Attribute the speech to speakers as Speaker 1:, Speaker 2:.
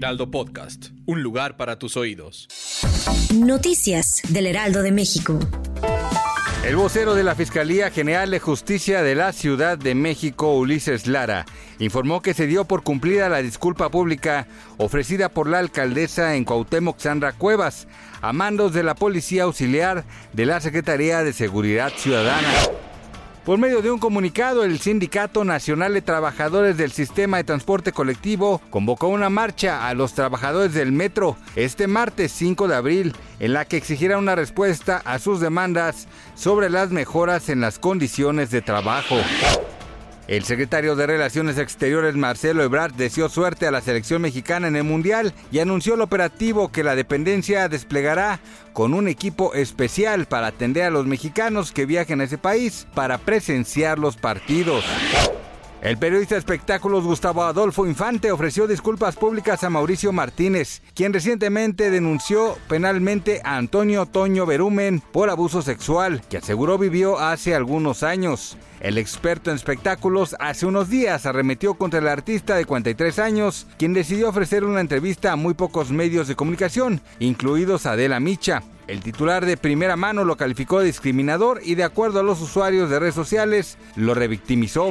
Speaker 1: Heraldo Podcast, un lugar para tus oídos.
Speaker 2: Noticias del Heraldo de México.
Speaker 3: El vocero de la Fiscalía General de Justicia de la Ciudad de México, Ulises Lara, informó que se dio por cumplida la disculpa pública ofrecida por la alcaldesa en Cuauhtémoc, Sandra Cuevas, a mandos de la Policía Auxiliar de la Secretaría de Seguridad Ciudadana. Por medio de un comunicado, el Sindicato Nacional de Trabajadores del Sistema de Transporte Colectivo convocó una marcha a los trabajadores del metro este martes 5 de abril, en la que exigirá una respuesta a sus demandas sobre las mejoras en las condiciones de trabajo. El secretario de Relaciones Exteriores Marcelo Ebrard deseó suerte a la selección mexicana en el Mundial y anunció el operativo que la dependencia desplegará con un equipo especial para atender a los mexicanos que viajen a ese país para presenciar los partidos. El periodista de espectáculos Gustavo Adolfo Infante ofreció disculpas públicas a Mauricio Martínez, quien recientemente denunció penalmente a Antonio Toño Berumen por abuso sexual, que aseguró vivió hace algunos años. El experto en espectáculos hace unos días arremetió contra el artista de 43 años, quien decidió ofrecer una entrevista a muy pocos medios de comunicación, incluidos Adela Micha. El titular de primera mano lo calificó de discriminador y de acuerdo a los usuarios de redes sociales lo revictimizó.